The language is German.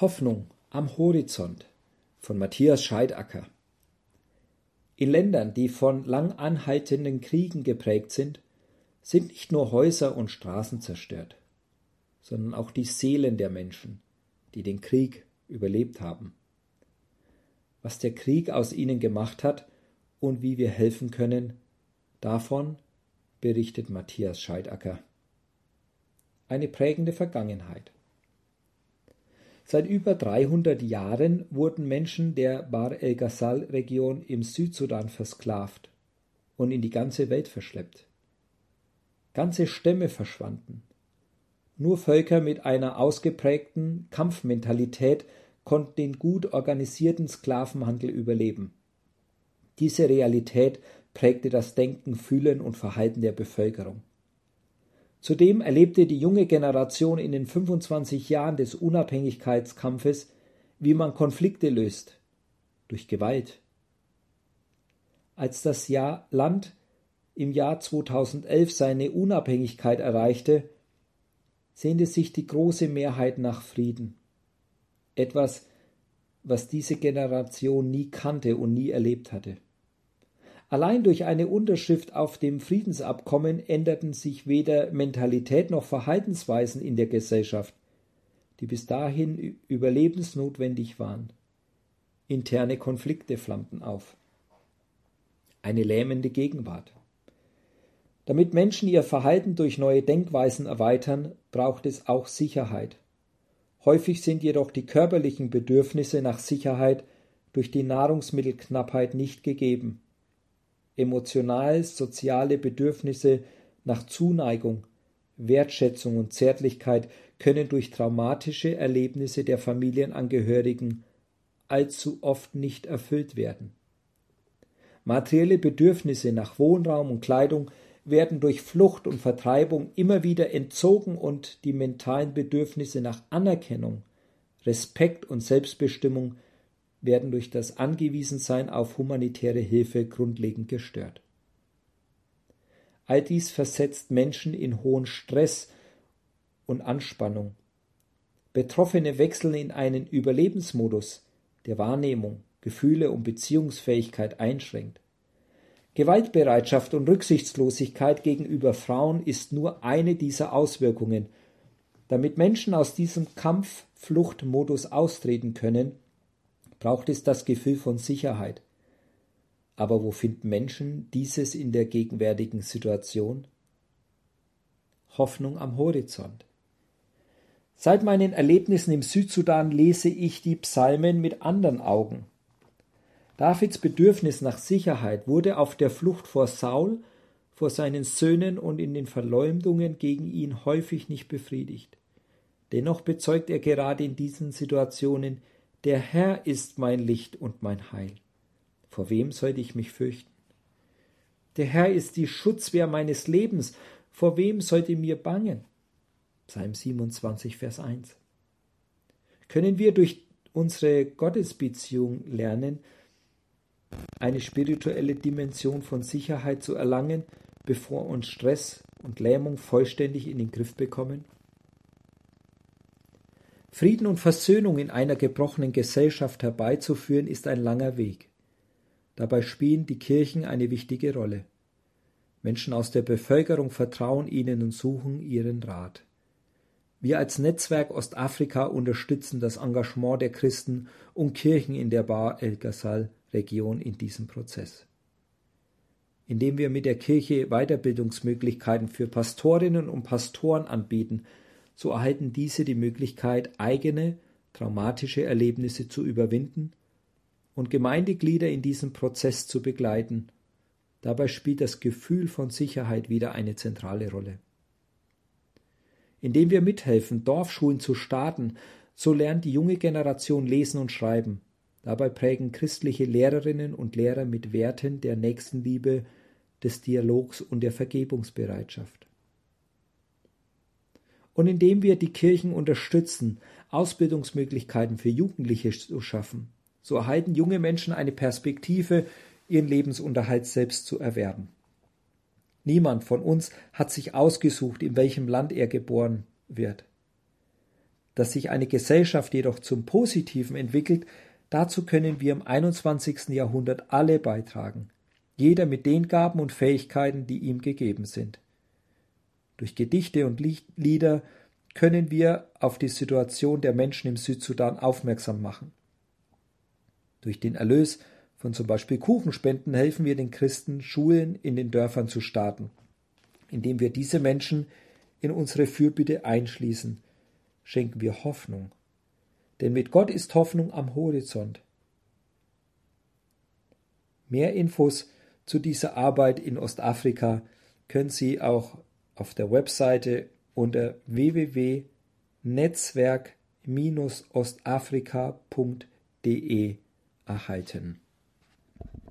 Hoffnung am Horizont von Matthias Scheidacker. In Ländern, die von lang anhaltenden Kriegen geprägt sind, sind nicht nur Häuser und Straßen zerstört, sondern auch die Seelen der Menschen, die den Krieg überlebt haben. Was der Krieg aus ihnen gemacht hat und wie wir helfen können, davon berichtet Matthias Scheidacker. Eine prägende Vergangenheit. Seit über 300 Jahren wurden Menschen der Bar el-Ghazal-Region im Südsudan versklavt und in die ganze Welt verschleppt. Ganze Stämme verschwanden. Nur Völker mit einer ausgeprägten Kampfmentalität konnten den gut organisierten Sklavenhandel überleben. Diese Realität prägte das Denken, Fühlen und Verhalten der Bevölkerung. Zudem erlebte die junge Generation in den 25 Jahren des Unabhängigkeitskampfes, wie man Konflikte löst durch Gewalt. Als das Jahr Land im Jahr 2011 seine Unabhängigkeit erreichte, sehnte sich die große Mehrheit nach Frieden. Etwas, was diese Generation nie kannte und nie erlebt hatte. Allein durch eine Unterschrift auf dem Friedensabkommen änderten sich weder Mentalität noch Verhaltensweisen in der Gesellschaft, die bis dahin überlebensnotwendig waren. Interne Konflikte flammten auf. Eine lähmende Gegenwart. Damit Menschen ihr Verhalten durch neue Denkweisen erweitern, braucht es auch Sicherheit. Häufig sind jedoch die körperlichen Bedürfnisse nach Sicherheit durch die Nahrungsmittelknappheit nicht gegeben emotional-soziale Bedürfnisse nach Zuneigung, Wertschätzung und Zärtlichkeit können durch traumatische Erlebnisse der Familienangehörigen allzu oft nicht erfüllt werden. Materielle Bedürfnisse nach Wohnraum und Kleidung werden durch Flucht und Vertreibung immer wieder entzogen und die mentalen Bedürfnisse nach Anerkennung, Respekt und Selbstbestimmung werden durch das Angewiesensein auf humanitäre Hilfe grundlegend gestört. All dies versetzt Menschen in hohen Stress und Anspannung. Betroffene wechseln in einen Überlebensmodus, der Wahrnehmung, Gefühle und Beziehungsfähigkeit einschränkt. Gewaltbereitschaft und Rücksichtslosigkeit gegenüber Frauen ist nur eine dieser Auswirkungen. Damit Menschen aus diesem Kampf-Fluchtmodus austreten können, braucht es das Gefühl von Sicherheit. Aber wo finden Menschen dieses in der gegenwärtigen Situation? Hoffnung am Horizont. Seit meinen Erlebnissen im Südsudan lese ich die Psalmen mit anderen Augen. Davids Bedürfnis nach Sicherheit wurde auf der Flucht vor Saul, vor seinen Söhnen und in den Verleumdungen gegen ihn häufig nicht befriedigt. Dennoch bezeugt er gerade in diesen Situationen der Herr ist mein Licht und mein Heil. Vor wem sollte ich mich fürchten? Der Herr ist die Schutzwehr meines Lebens. Vor wem sollte mir bangen? Psalm 27, Vers 1. Können wir durch unsere Gottesbeziehung lernen, eine spirituelle Dimension von Sicherheit zu erlangen, bevor uns Stress und Lähmung vollständig in den Griff bekommen? Frieden und Versöhnung in einer gebrochenen Gesellschaft herbeizuführen, ist ein langer Weg. Dabei spielen die Kirchen eine wichtige Rolle. Menschen aus der Bevölkerung vertrauen ihnen und suchen ihren Rat. Wir als Netzwerk Ostafrika unterstützen das Engagement der Christen und Kirchen in der Bar El Ghazal Region in diesem Prozess. Indem wir mit der Kirche Weiterbildungsmöglichkeiten für Pastorinnen und Pastoren anbieten, so erhalten diese die Möglichkeit, eigene traumatische Erlebnisse zu überwinden und Gemeindeglieder in diesem Prozess zu begleiten. Dabei spielt das Gefühl von Sicherheit wieder eine zentrale Rolle. Indem wir mithelfen, Dorfschulen zu starten, so lernt die junge Generation lesen und schreiben. Dabei prägen christliche Lehrerinnen und Lehrer mit Werten der Nächstenliebe, des Dialogs und der Vergebungsbereitschaft und indem wir die Kirchen unterstützen, Ausbildungsmöglichkeiten für Jugendliche zu schaffen, so erhalten junge Menschen eine Perspektive, ihren Lebensunterhalt selbst zu erwerben. Niemand von uns hat sich ausgesucht, in welchem Land er geboren wird. Dass sich eine Gesellschaft jedoch zum Positiven entwickelt, dazu können wir im 21. Jahrhundert alle beitragen, jeder mit den Gaben und Fähigkeiten, die ihm gegeben sind. Durch Gedichte und Lieder können wir auf die Situation der Menschen im Südsudan aufmerksam machen. Durch den Erlös von zum Beispiel Kuchenspenden helfen wir den Christen, Schulen in den Dörfern zu starten, indem wir diese Menschen in unsere Fürbitte einschließen, schenken wir Hoffnung. Denn mit Gott ist Hoffnung am Horizont. Mehr Infos zu dieser Arbeit in Ostafrika können Sie auch auf der Webseite unter www.netzwerk-ostafrika.de erhalten.